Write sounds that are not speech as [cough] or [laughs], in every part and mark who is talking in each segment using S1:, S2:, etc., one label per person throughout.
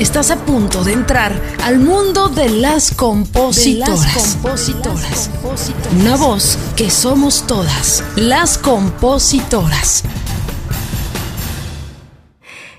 S1: Estás a punto de entrar al mundo de las compositoras. compositoras. Una voz que somos todas, las compositoras.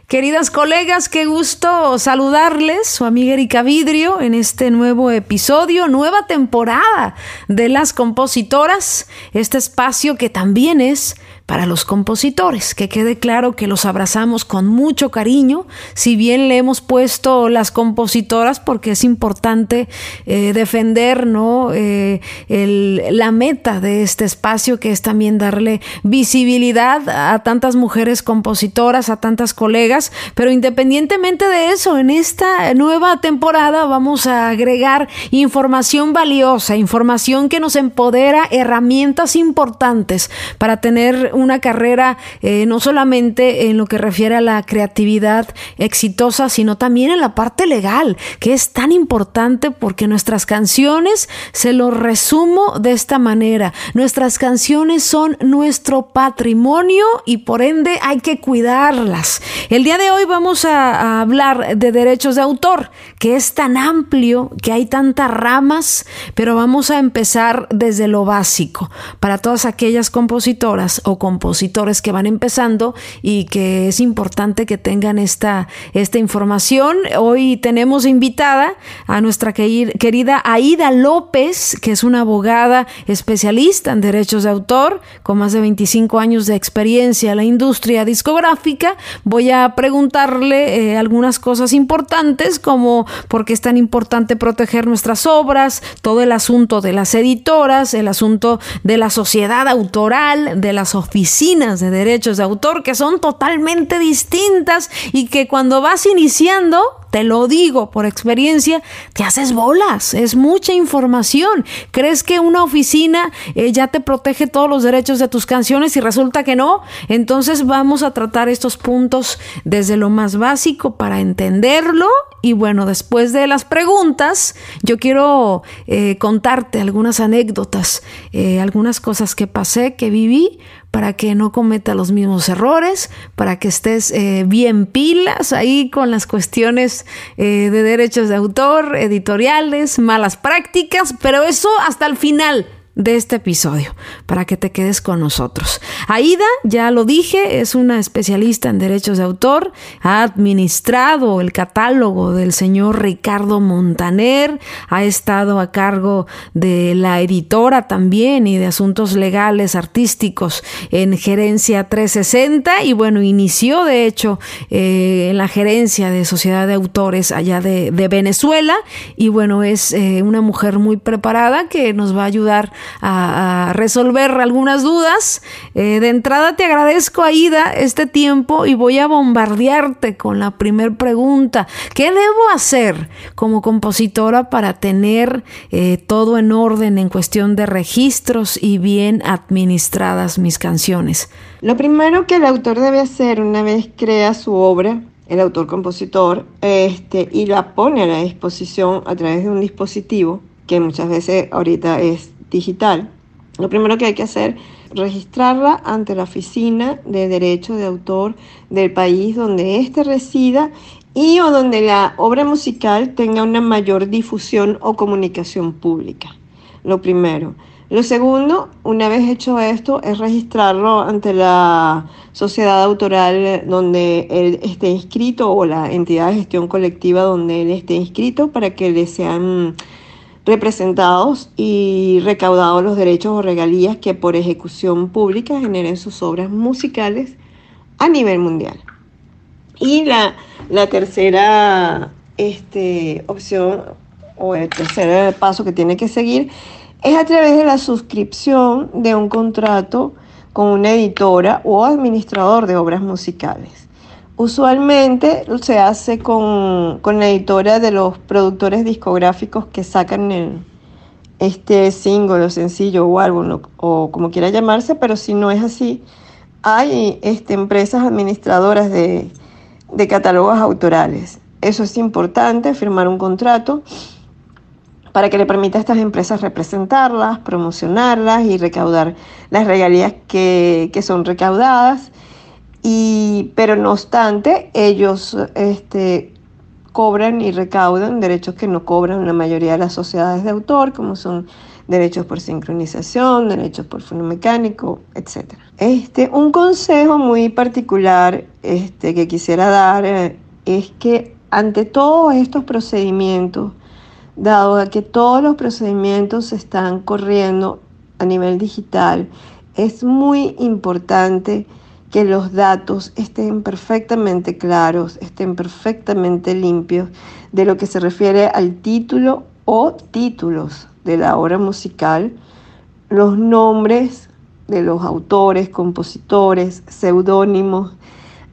S1: Queridas colegas, qué gusto saludarles, su amiga Erika Vidrio, en este nuevo episodio, nueva temporada de las compositoras, este espacio que también es para los compositores, que quede claro que los abrazamos con mucho cariño, si bien le hemos puesto las compositoras porque es importante eh, defender ¿no? Eh, la meta de este espacio, que es también darle visibilidad a tantas mujeres compositoras, a tantas colegas, pero independientemente de eso, en esta nueva temporada vamos a agregar información valiosa, información que nos empodera, herramientas importantes para tener una carrera eh, no solamente en lo que refiere a la creatividad exitosa, sino también en la parte legal, que es tan importante porque nuestras canciones, se lo resumo de esta manera, nuestras canciones son nuestro patrimonio y por ende hay que cuidarlas. El día de hoy vamos a, a hablar de derechos de autor, que es tan amplio, que hay tantas ramas, pero vamos a empezar desde lo básico. Para todas aquellas compositoras o compositores que van empezando y que es importante que tengan esta, esta información. Hoy tenemos invitada a nuestra querida Aida López, que es una abogada especialista en derechos de autor, con más de 25 años de experiencia en la industria discográfica. Voy a preguntarle eh, algunas cosas importantes, como por qué es tan importante proteger nuestras obras, todo el asunto de las editoras, el asunto de la sociedad autoral, de las oficinas de derechos de autor que son totalmente distintas y que cuando vas iniciando te lo digo por experiencia, te haces bolas, es mucha información. ¿Crees que una oficina eh, ya te protege todos los derechos de tus canciones y resulta que no? Entonces vamos a tratar estos puntos desde lo más básico para entenderlo. Y bueno, después de las preguntas, yo quiero eh, contarte algunas anécdotas, eh, algunas cosas que pasé, que viví, para que no cometa los mismos errores, para que estés bien pilas ahí con las cuestiones eh, de derechos de autor, editoriales, malas prácticas, pero eso hasta el final de este episodio para que te quedes con nosotros. Aida, ya lo dije, es una especialista en derechos de autor, ha administrado el catálogo del señor Ricardo Montaner, ha estado a cargo de la editora también y de asuntos legales artísticos en Gerencia 360 y bueno, inició de hecho eh, en la gerencia de Sociedad de Autores allá de, Venezuela y bueno, es eh, una mujer muy preparada que nos va a ayudar a, resolver algunas dudas. Eh, de entrada te agradezco, Aida, este tiempo y voy a bombardearte con la primera pregunta. ¿Qué debo hacer como compositora para tener eh, todo en orden en cuestión de registros y bien administradas mis canciones?
S2: Lo primero que el autor debe hacer una vez crea su obra el autor-compositor, este, y la pone a la disposición a través de un dispositivo, que muchas veces ahorita es digital, lo primero que hay que hacer es registrarla ante la oficina de derecho de autor del país donde éste resida y o donde la obra musical tenga una mayor difusión o comunicación pública. Lo primero. Lo segundo, una vez hecho esto, es registrarlo ante la sociedad autoral donde él esté inscrito o la entidad de gestión colectiva donde él esté inscrito para que le sean representados y recaudados los derechos o regalías que por ejecución pública generen sus obras musicales a nivel mundial. Y la, tercera este, opción o el tercer paso que tiene que seguir es a través de la suscripción de un contrato con una editora o administrador de obras musicales. Usualmente se hace con, la editora de los productores discográficos que sacan el, este single o sencillo o álbum o, como quiera llamarse, pero si no es así, hay este, empresas administradoras de, de catálogos autorales. Eso es importante, firmar un contrato para que le permita a estas empresas representarlas, promocionarlas y recaudar las regalías que, que son recaudadas y, pero no obstante, ellos este, cobran y recaudan derechos que no cobran la mayoría de las sociedades de autor, como son derechos por sincronización, derechos por fonomecánico, etc. Este, un consejo muy particular este, que quisiera dar eh, es que ante todos estos procedimientos, dado que todos los procedimientos se están corriendo a nivel digital, es muy importante que los datos estén perfectamente claros, estén perfectamente limpios de lo que se refiere al título o títulos de la obra musical, los nombres de los autores, compositores, seudónimos.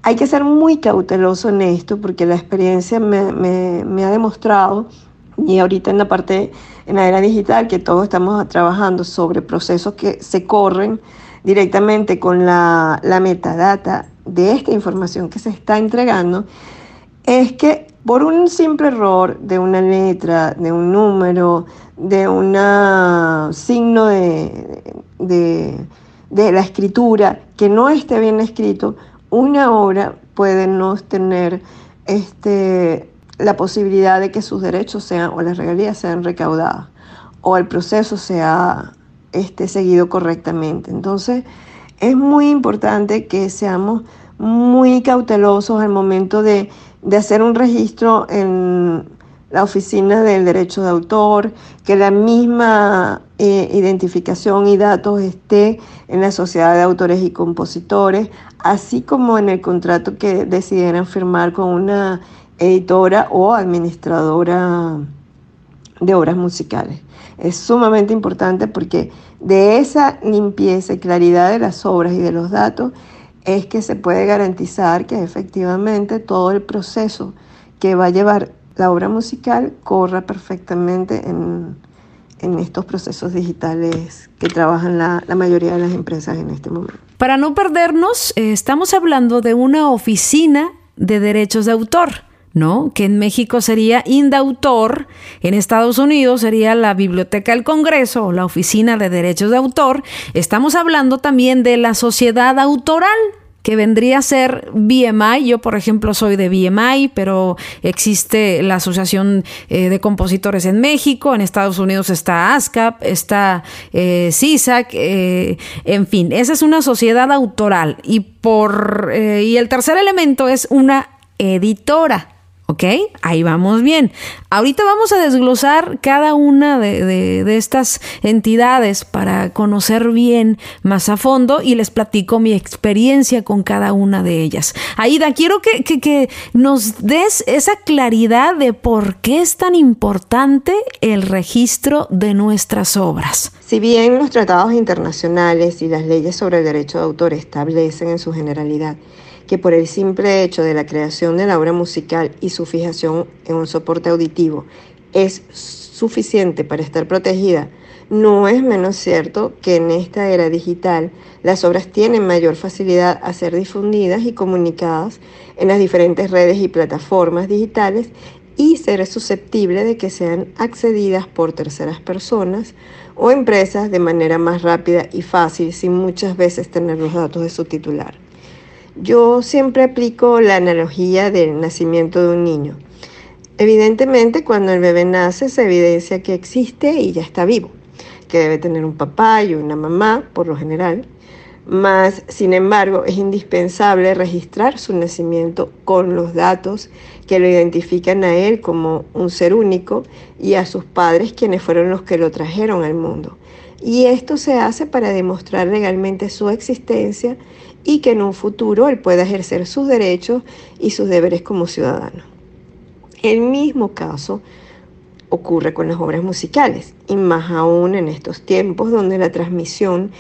S2: Hay que ser muy cauteloso en esto porque la experiencia me, ha demostrado, y ahorita en la parte, en la era digital, que todos estamos trabajando sobre procesos que se corren, directamente con la, metadata de esta información que se está entregando, es que por un simple error de una letra, de un número, de un signo de, de, la escritura que no esté bien escrito, una obra puede no tener este, la posibilidad de que sus derechos sean o las regalías sean recaudadas o el proceso sea esté seguido correctamente. Entonces, es muy importante que seamos muy cautelosos al momento de, hacer un registro en la oficina del derecho de autor, que la misma eh, identificación y datos esté en la sociedad de autores y compositores, así como en el contrato que decidieran firmar con una editora o administradora de obras musicales. Es sumamente importante porque de esa limpieza y claridad de las obras y de los datos es que se puede garantizar que efectivamente todo el proceso que va a llevar la obra musical corra perfectamente en, estos procesos digitales que trabajan la, la, mayoría de las empresas en este momento.
S1: Para no perdernos, eh, estamos hablando de una oficina de derechos de autor. ¿No? Que en México sería Indautor, en Estados Unidos sería la Biblioteca del Congreso o la Oficina de Derechos de Autor. Estamos hablando también de la sociedad autoral, que vendría a ser BMI. Yo, por ejemplo, soy de BMI, pero existe la Asociación eh, de Compositores en México, en Estados Unidos está ASCAP, está eh, CISAC, eh, en fin, esa es una sociedad autoral. Y, por, y el tercer elemento es una editora. ¿Ok? Ahí vamos bien. Ahorita vamos a desglosar cada una de, estas entidades para conocer bien más a fondo y les platico mi experiencia con cada una de ellas. Aida, quiero que, que nos des esa claridad de por qué es tan importante el registro de nuestras obras.
S2: Si bien los tratados internacionales y las leyes sobre el derecho de autor establecen en su generalidad que por el simple hecho de la creación de la obra musical y su fijación en un soporte auditivo es suficiente para estar protegida, no es menos cierto que en esta era digital las obras tienen mayor facilidad a ser difundidas y comunicadas en las diferentes redes y plataformas digitales y ser susceptible de que sean accedidas por terceras personas o empresas de manera más rápida y fácil sin muchas veces tener los datos de su titular. Yo siempre aplico la analogía del nacimiento de un niño. Evidentemente, cuando el bebé nace, se evidencia que existe y ya está vivo, que debe tener un papá y una mamá, por lo general. Mas, sin embargo, es indispensable registrar su nacimiento con los datos que lo identifican a él como un ser único y a sus padres quienes fueron los que lo trajeron al mundo. Y esto se hace para demostrar legalmente su existencia y que en un futuro él pueda ejercer sus derechos y sus deberes como ciudadano. El mismo caso ocurre con las obras musicales y más aún en estos tiempos donde la transmisión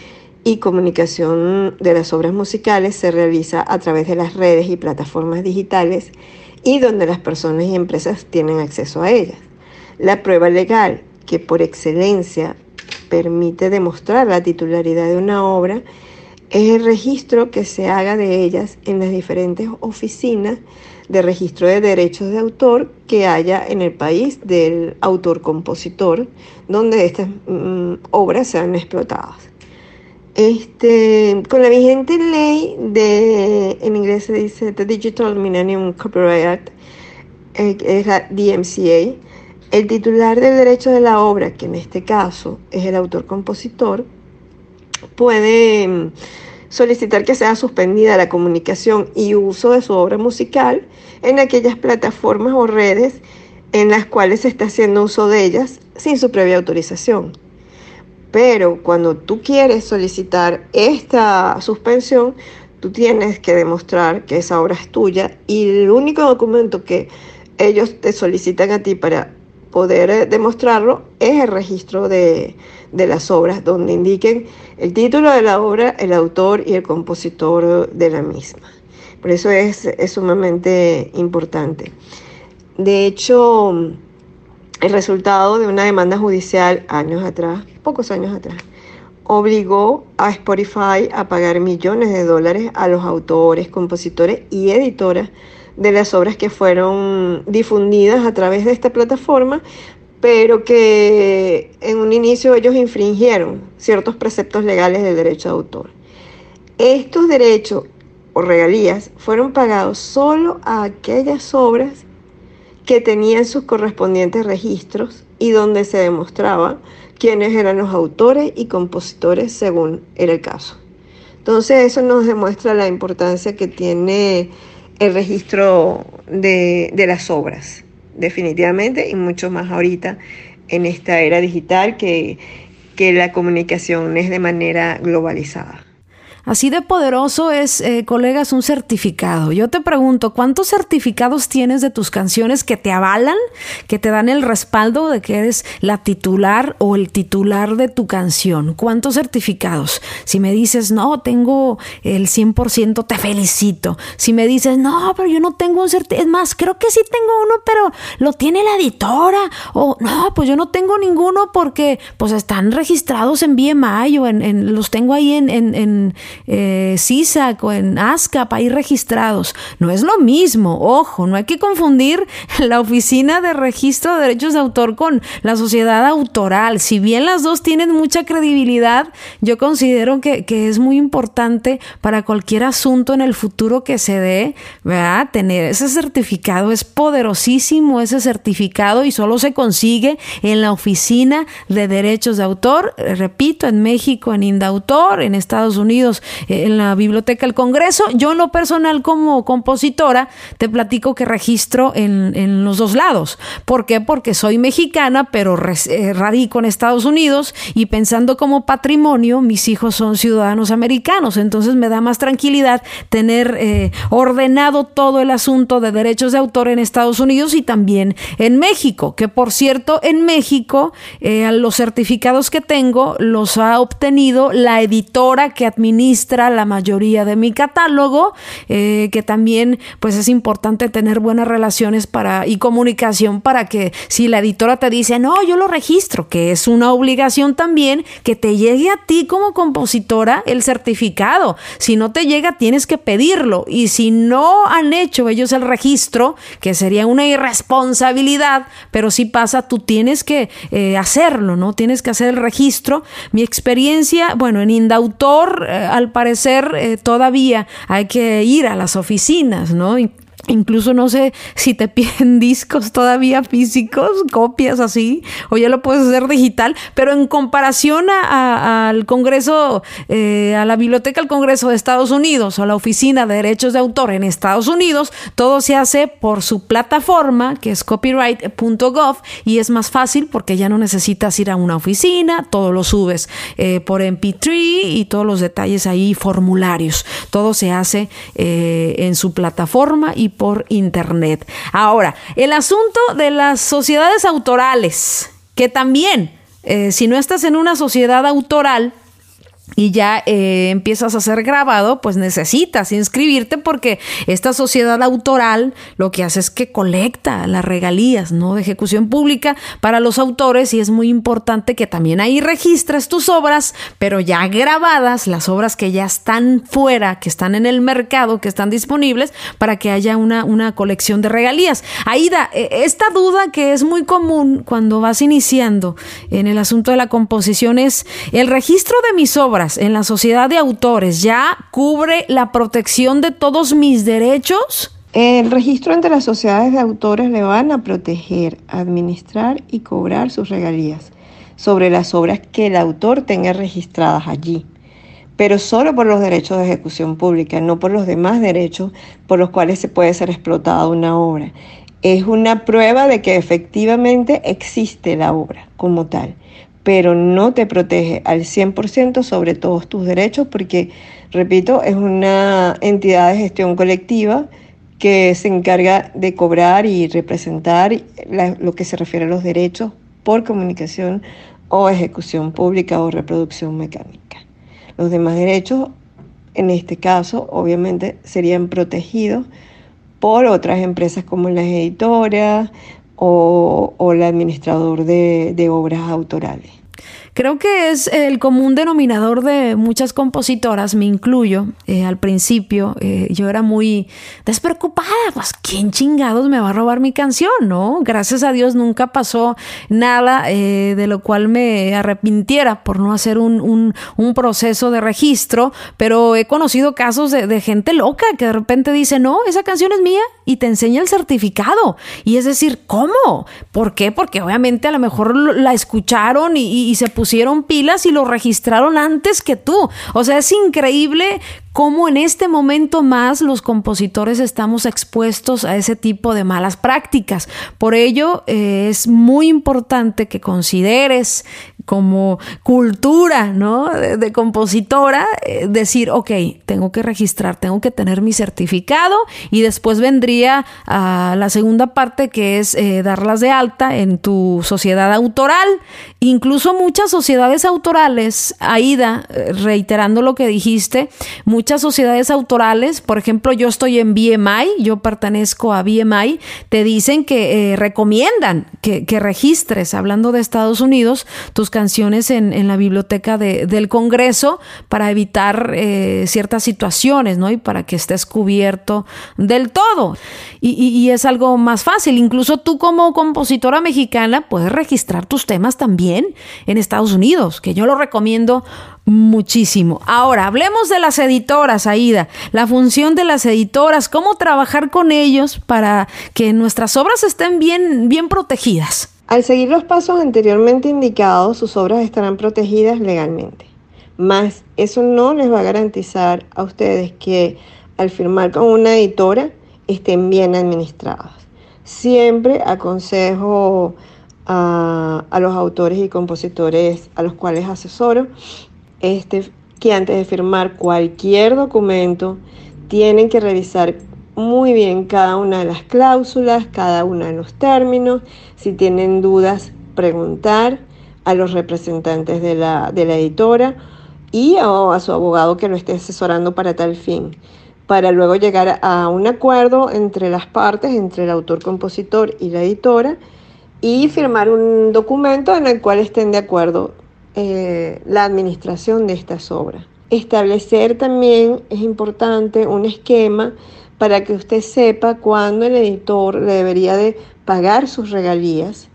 S2: y comunicación de las obras musicales se realiza a través de las redes y plataformas digitales y donde las personas y empresas tienen acceso a ellas. La prueba legal que por excelencia permite demostrar la titularidad de una obra es el registro que se haga de ellas en las diferentes oficinas de registro de derechos de autor que haya en el país del autor-compositor, donde estas mm, obras sean explotadas. Este, con la vigente ley de, en inglés se dice The Digital Millennium Copyright Act, eh, es la DMCA, el titular del derecho de la obra, que en este caso es el autor-compositor, puede mm, solicitar que sea suspendida la comunicación y uso de su obra musical en aquellas plataformas o redes en las cuales se está haciendo uso de ellas sin su previa autorización. Pero cuando tú quieres solicitar esta suspensión, tú tienes que demostrar que esa obra es tuya y el único documento que ellos te solicitan a ti para poder eh, demostrarlo es el registro de, de las obras, donde indiquen el título de la obra, el autor y el compositor de la misma. Por eso es, es sumamente importante. De hecho, el resultado de una demanda judicial años atrás, pocos años atrás, obligó a Spotify a pagar millones de dólares a los autores, compositores y editoras de las obras que fueron difundidas a través de esta plataforma pero que en un inicio ellos infringieron ciertos preceptos legales del derecho de autor. Estos derechos o regalías fueron pagados solo a aquellas obras que tenían sus correspondientes registros y donde se demostraba quiénes eran los autores y compositores según era el caso. Entonces eso nos demuestra la importancia que tiene el registro de, de las obras definitivamente, y mucho más ahorita en esta era digital que, que la comunicación es de manera globalizada.
S1: Así de poderoso es, eh, colegas, un certificado. Yo te pregunto, ¿cuántos certificados tienes de tus canciones que te avalan, que te dan el respaldo de que eres la titular o el titular de tu canción? ¿Cuántos certificados? Si me dices, no, tengo el 100%, te felicito. Si me dices, no, pero yo no tengo un certificado, es más, creo que sí tengo uno, pero lo tiene la editora. O no, pues yo no tengo ninguno porque pues están registrados en BMI o en, los tengo ahí en, en eh, CISAC o en ASCAP ahí registrados. No es lo mismo, ojo, no hay que confundir [laughs] la Oficina de Registro de Derechos de Autor con la sociedad autoral. Si bien las dos tienen mucha credibilidad, yo considero que, es muy importante para cualquier asunto en el futuro que se dé, ¿verdad? Tener ese certificado es poderosísimo, ese certificado y solo se consigue en la Oficina de Derechos de Autor, repito, en México, en Indautor, en Estados Unidos en la Biblioteca del Congreso. Yo en lo personal como compositora te platico que registro en, en los dos lados. ¿Por qué? Porque soy mexicana, pero eh, radico en Estados Unidos y pensando como patrimonio, mis hijos son ciudadanos americanos. Entonces me da más tranquilidad tener eh, ordenado todo el asunto de derechos de autor en Estados Unidos y también en México, que por cierto en México eh, los certificados que tengo los ha obtenido la editora que administra la mayoría de mi catálogo, eh, que también pues es importante tener buenas relaciones para, y comunicación para que si la editora te dice, no, yo lo registro, que es una obligación también que te llegue a ti como compositora el certificado. Si no te llega, tienes que pedirlo. Y si no han hecho ellos el registro, que sería una irresponsabilidad, pero si pasa, tú tienes que eh, hacerlo, ¿no? Tienes que hacer el registro. Mi experiencia, bueno, en Indautor, eh, al parecer eh, todavía hay que ir a las oficinas, ¿no? Incluso no sé si te [laughs] piden discos todavía físicos, copias así, o ya lo puedes hacer digital, pero en comparación al Congreso, eh, a la Biblioteca del Congreso de Estados Unidos o a la Oficina de Derechos de Autor en Estados Unidos, todo se hace por su plataforma, que es copyright.gov, y es más fácil porque ya no necesitas ir a una oficina, todo lo subes eh, por MP3 y todos los detalles ahí, formularios, todo se hace eh, en su plataforma y por Internet. Ahora, el asunto de las sociedades autorales, que también, eh, si no estás en una sociedad autoral, y ya eh, empiezas a ser grabado, pues necesitas inscribirte porque esta sociedad autoral lo que hace es que colecta las regalías ¿no? de ejecución pública para los autores y es muy importante que también ahí registres tus obras, pero ya grabadas, las obras que ya están fuera, que están en el mercado, que están disponibles, para que haya una, una colección de regalías. Aida, e, esta duda que es muy común cuando vas iniciando en el asunto de la composición es el registro de mis obras en la sociedad de autores ya cubre la protección de todos mis derechos?
S2: El registro ante las sociedades de autores le van a proteger, administrar y cobrar sus regalías sobre las obras que el autor tenga registradas allí, pero solo por los derechos de ejecución pública, no por los demás derechos por los cuales se puede ser explotada una obra. Es una prueba de que efectivamente existe la obra como tal, pero no te protege al 100% sobre todos tus derechos porque, repito, es una entidad de gestión colectiva que se encarga de cobrar y representar lo que se refiere a los derechos por comunicación o ejecución pública o reproducción mecánica. Los demás derechos, en este caso, obviamente serían protegidos por otras empresas como las editoras o, el administrador de obras autorales.
S1: Creo que es el común denominador de muchas compositoras, me incluyo. Eh, al principio eh, yo era muy despreocupada, pues ¿quién chingados me va a robar mi canción? ¿No? Gracias a Dios nunca pasó nada eh, de lo cual me arrepintiera por no hacer un, proceso de registro, pero he conocido casos de, de gente loca que de repente dice, no, esa canción es mía y te enseña el certificado. Y es decir, ¿cómo? ¿Por qué? Porque obviamente a lo mejor la escucharon y, y se pusieron pusieron pilas y lo registraron antes que tú. O sea, es increíble cómo en este momento más los compositores estamos expuestos a ese tipo de malas prácticas. Por ello, eh, es muy importante que consideres como cultura, ¿no? De, compositora, eh, decir, ok, tengo que registrar, tengo que tener mi certificado y después vendría a la segunda parte que es eh, darlas de alta en tu sociedad autoral. Incluso muchas sociedades autorales, Aida, eh, reiterando lo que dijiste, muchas sociedades autorales, por ejemplo, yo estoy en BMI, yo pertenezco a BMI, te dicen que recomiendan que, que registres, hablando de Estados Unidos, tus canciones en, la biblioteca del Congreso para evitar eh, ciertas situaciones, ¿no? Y para que estés cubierto del todo. Y, es algo más fácil. Incluso tú como compositora mexicana puedes registrar tus temas también en Estados Unidos, que yo lo recomiendo muchísimo. Ahora, hablemos de las editoras, Aida. La función de las editoras, cómo trabajar con ellos para que nuestras obras estén bien, bien protegidas.
S2: Al seguir los pasos anteriormente indicados, sus obras estarán protegidas legalmente. Mas eso no les va a garantizar a ustedes que al firmar con una editora estén bien administradas. Siempre aconsejo a, los autores y compositores a los cuales asesoro este, que antes de firmar cualquier documento tienen que revisar muy bien cada una de las cláusulas, cada uno de los términos. Si tienen dudas, preguntar a los representantes de la, editora y a su abogado que lo esté asesorando para tal fin, para luego llegar a un acuerdo entre las partes, entre el autor-compositor y la editora, y firmar un documento en el cual estén de acuerdo eh, la administración de estas obras. Establecer también es importante un esquema para que usted sepa cuándo el editor le debería de pagar sus regalías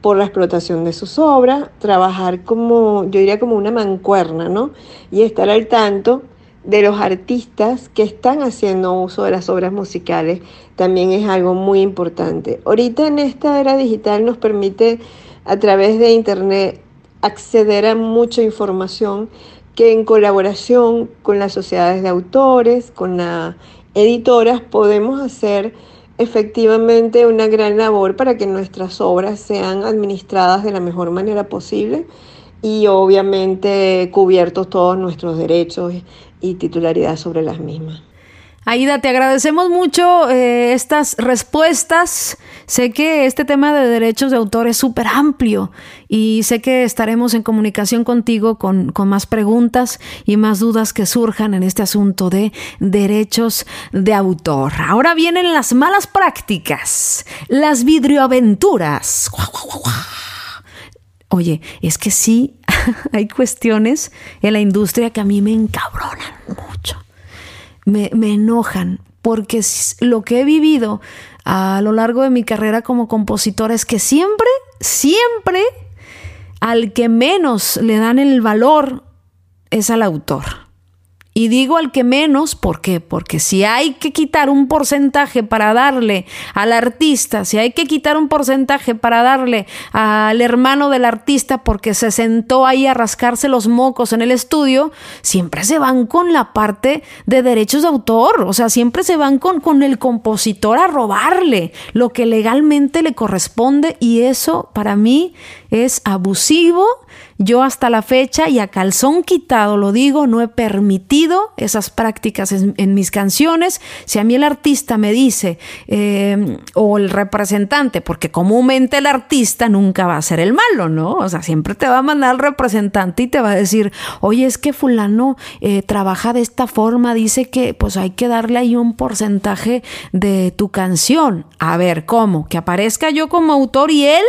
S2: por la explotación de sus obras, trabajar como, yo diría como una mancuerna, ¿no? Y estar al tanto de los artistas que están haciendo uso de las obras musicales también es algo muy importante. Ahorita en esta era digital nos permite a través de internet acceder a mucha información que en colaboración con las sociedades de autores, con la editoras podemos hacer efectivamente una gran labor para que nuestras obras sean administradas de la mejor manera posible y obviamente cubiertos todos nuestros derechos y titularidad sobre las mismas.
S1: Aida, te agradecemos mucho eh, estas respuestas. Sé que este tema de derechos de autor es súper amplio y sé que estaremos en comunicación contigo con, con, más preguntas y más dudas que surjan en este asunto de derechos de autor. Ahora vienen las malas prácticas, las vidrioaventuras. Oye, es que sí [laughs] hay cuestiones en la industria que a mí me encabronan mucho me, enojan, porque lo que he vivido a lo largo de mi carrera como compositora es que siempre, siempre al que menos le dan el valor es al autor. Y digo al que menos, ¿por qué? Porque si hay que quitar un porcentaje para darle al artista, si hay que quitar un porcentaje para darle al hermano del artista porque se sentó ahí a rascarse los mocos en el estudio, siempre se van con la parte de derechos de autor, o sea, siempre se van con, con el compositor a robarle lo que legalmente le corresponde y eso para mí es abusivo yo hasta la fecha y a calzón quitado lo digo, no he permitido esas prácticas en, mis canciones. Si a mí el artista me dice, eh, o el representante, porque comúnmente el artista nunca va a ser el malo, ¿no? O sea, siempre te va a mandar el representante y te va a decir, oye, es que fulano eh, trabaja de esta forma, dice que pues hay que darle ahí un porcentaje de tu canción. A ver, ¿cómo? Que aparezca yo como autor y él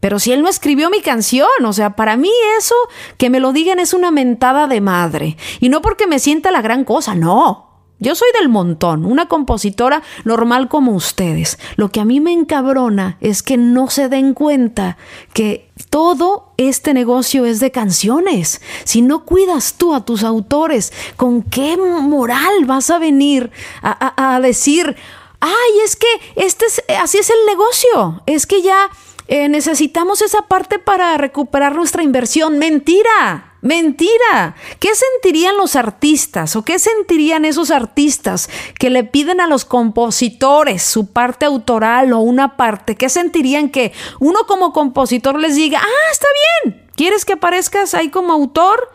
S1: pero si él no escribió mi canción, o sea, para mí eso, que me lo digan es una mentada de madre. Y no porque me sienta la gran cosa, no. Yo soy del montón, una compositora normal como ustedes. Lo que a mí me encabrona es que no se den cuenta que todo este negocio es de canciones. Si no cuidas tú a tus autores, ¿con qué moral vas a venir a, decir, ay, es que este es, así es el negocio? Es que ya eh, necesitamos esa parte para recuperar nuestra inversión. Mentira, mentira. ¿Qué sentirían los artistas o qué sentirían esos artistas que le piden a los compositores su parte autoral o una parte? ¿Qué sentirían que uno como compositor les diga, ah, está bien, ¿quieres que aparezcas ahí como autor?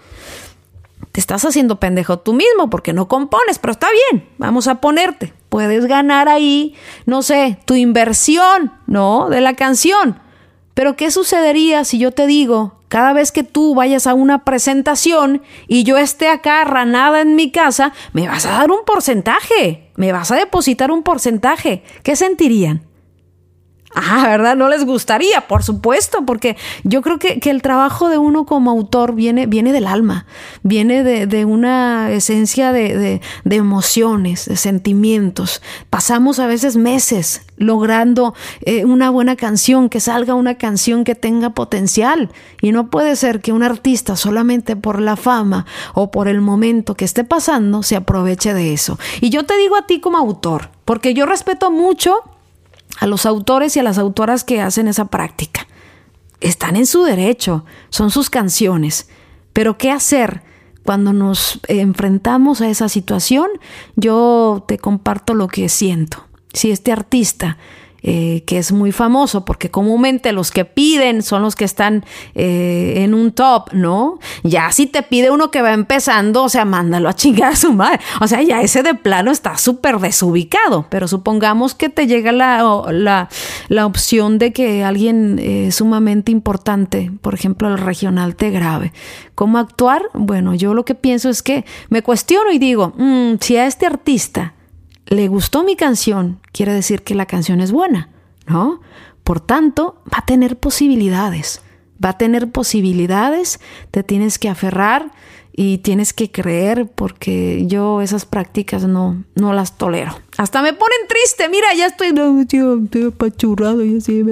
S1: Te estás haciendo pendejo tú mismo porque no compones, pero está bien, vamos a ponerte. Puedes ganar ahí, no sé, tu inversión, ¿no? De la canción. Pero ¿qué sucedería si yo te digo, cada vez que tú vayas a una presentación y yo esté acá ranada en mi casa, me vas a dar un porcentaje, me vas a depositar un porcentaje? ¿Qué sentirían? Ah, ¿verdad? No les gustaría, por supuesto, porque yo creo que, el trabajo de uno como autor viene, viene del alma, viene de, una esencia de, emociones, de sentimientos. Pasamos a veces meses logrando eh, una buena canción, que salga una canción que tenga potencial. Y no puede ser que un artista solamente por la fama o por el momento que esté pasando se aproveche de eso. Y yo te digo a ti como autor, porque yo respeto mucho a los autores y a las autoras que hacen esa práctica. Están en su derecho, son sus canciones. Pero ¿qué hacer cuando nos enfrentamos a esa situación? Yo te comparto lo que siento. Si este artista eh, que es muy famoso, porque comúnmente los que piden son los que están eh, en un top, ¿no? Ya si te pide uno que va empezando, o sea, mándalo a chingar a su madre. O sea, ya ese de plano está súper desubicado, pero supongamos que te llega la, la, opción de que alguien eh, sumamente importante, por ejemplo, el regional, te grabe. ¿Cómo actuar? Bueno, yo lo que pienso es que me cuestiono y digo, mm, si a este artista le gustó mi canción, quiere decir que la canción es buena, ¿no? Por tanto, va a tener posibilidades, va a tener posibilidades, te tienes que aferrar y tienes que creer porque yo esas prácticas no, no las tolero. Hasta me ponen triste, mira, ya estoy, apachurrado y así.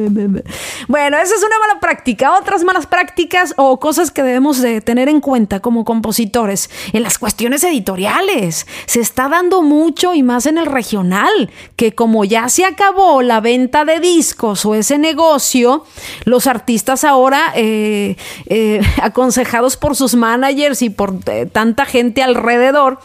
S1: Bueno, esa es una mala práctica. Otras malas prácticas o cosas que debemos de tener en cuenta como compositores en las cuestiones editoriales. Se está dando mucho y más en el regional, que como ya se acabó la venta de discos o ese negocio, los artistas ahora, eh, eh, [laughs] aconsejados por sus managers y por eh, tanta gente alrededor,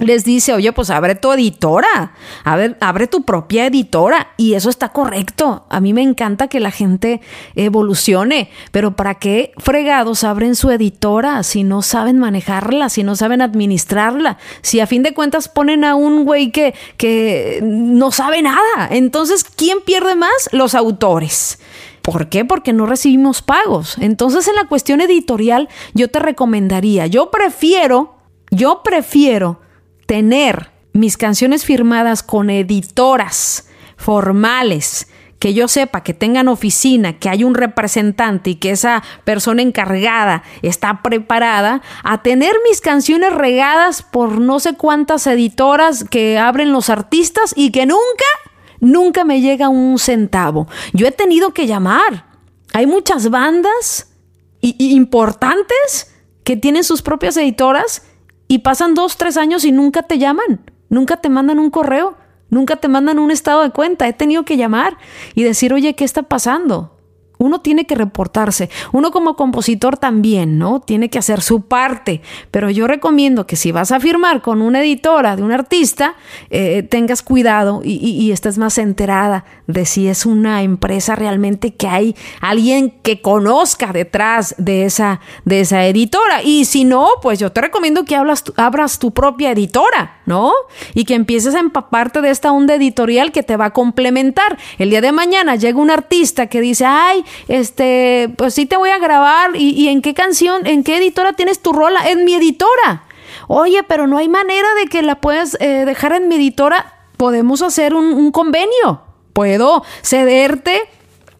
S1: les dice, oye, pues abre tu editora, abre, abre tu propia editora. Y eso está correcto. A mí me encanta que la gente evolucione, pero ¿para qué fregados abren su editora si no saben manejarla, si no saben administrarla? Si a fin de cuentas ponen a un güey que, que no sabe nada. Entonces, ¿quién pierde más? Los autores. ¿Por qué? Porque no recibimos pagos. Entonces, en la cuestión editorial, yo te recomendaría, yo prefiero, yo prefiero tener mis canciones firmadas con editoras formales, que yo sepa que tengan oficina, que hay un representante y que esa persona encargada está preparada a tener mis canciones regadas por no sé cuántas editoras que abren los artistas y que nunca, nunca me llega un centavo. Yo he tenido que llamar. Hay muchas bandas importantes que tienen sus propias editoras y pasan dos, tres años y nunca te llaman, nunca te mandan un correo, nunca te mandan un estado de cuenta. He tenido que llamar y decir, oye, ¿qué está pasando? Uno tiene que reportarse. Uno como compositor también, ¿no? Tiene que hacer su parte. Pero yo recomiendo que si vas a firmar con una editora de un artista, eh, tengas cuidado y, estés más enterada de si es una empresa realmente que hay alguien que conozca detrás de esa, de esa editora. Y si no, pues yo te recomiendo que abras tu propia editora, ¿no? Y que empieces a empaparte de esta onda editorial que te va a complementar. El día de mañana llega un artista que dice, ay, este, pues sí te voy a grabar y, en qué canción, en qué editora tienes tu rola, en mi editora. Oye, pero no hay manera de que la puedas eh, dejar en mi editora. Podemos hacer un, convenio. Puedo cederte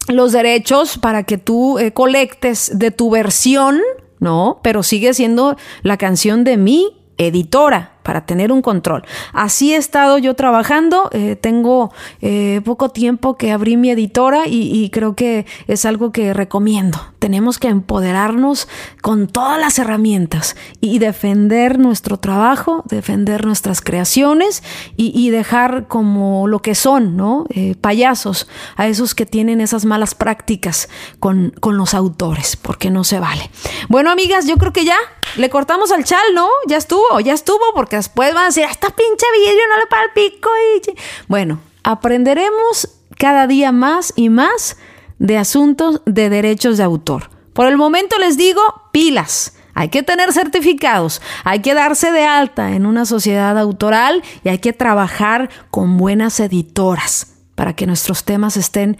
S1: los derechos para que tú eh, colectes de tu versión, ¿no? Pero sigue siendo la canción de mi editora para tener un control. Así he estado yo trabajando, eh, tengo eh, poco tiempo que abrí mi editora y, creo que es algo que recomiendo. Tenemos que empoderarnos con todas las herramientas y, defender nuestro trabajo, defender nuestras creaciones y, dejar como lo que son, ¿no? Eh, payasos a esos que tienen esas malas prácticas con, con los autores, porque no se vale. Bueno, amigas, yo creo que ya le cortamos al chal, ¿no? Ya estuvo, ya estuvo, porque después van a decir, esta pinche vidrio no le para el pico. Y... Bueno, aprenderemos cada día más y más de asuntos de derechos de autor. Por el momento les digo, pilas. Hay que tener certificados, hay que darse de alta en una sociedad autoral y hay que trabajar con buenas editoras para que nuestros temas estén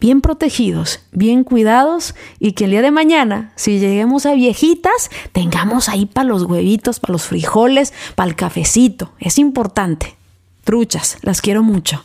S1: bien protegidos, bien cuidados y que el día de mañana, si lleguemos a viejitas, tengamos ahí para los huevitos, para los frijoles, para el cafecito. Es importante. Truchas, las quiero mucho.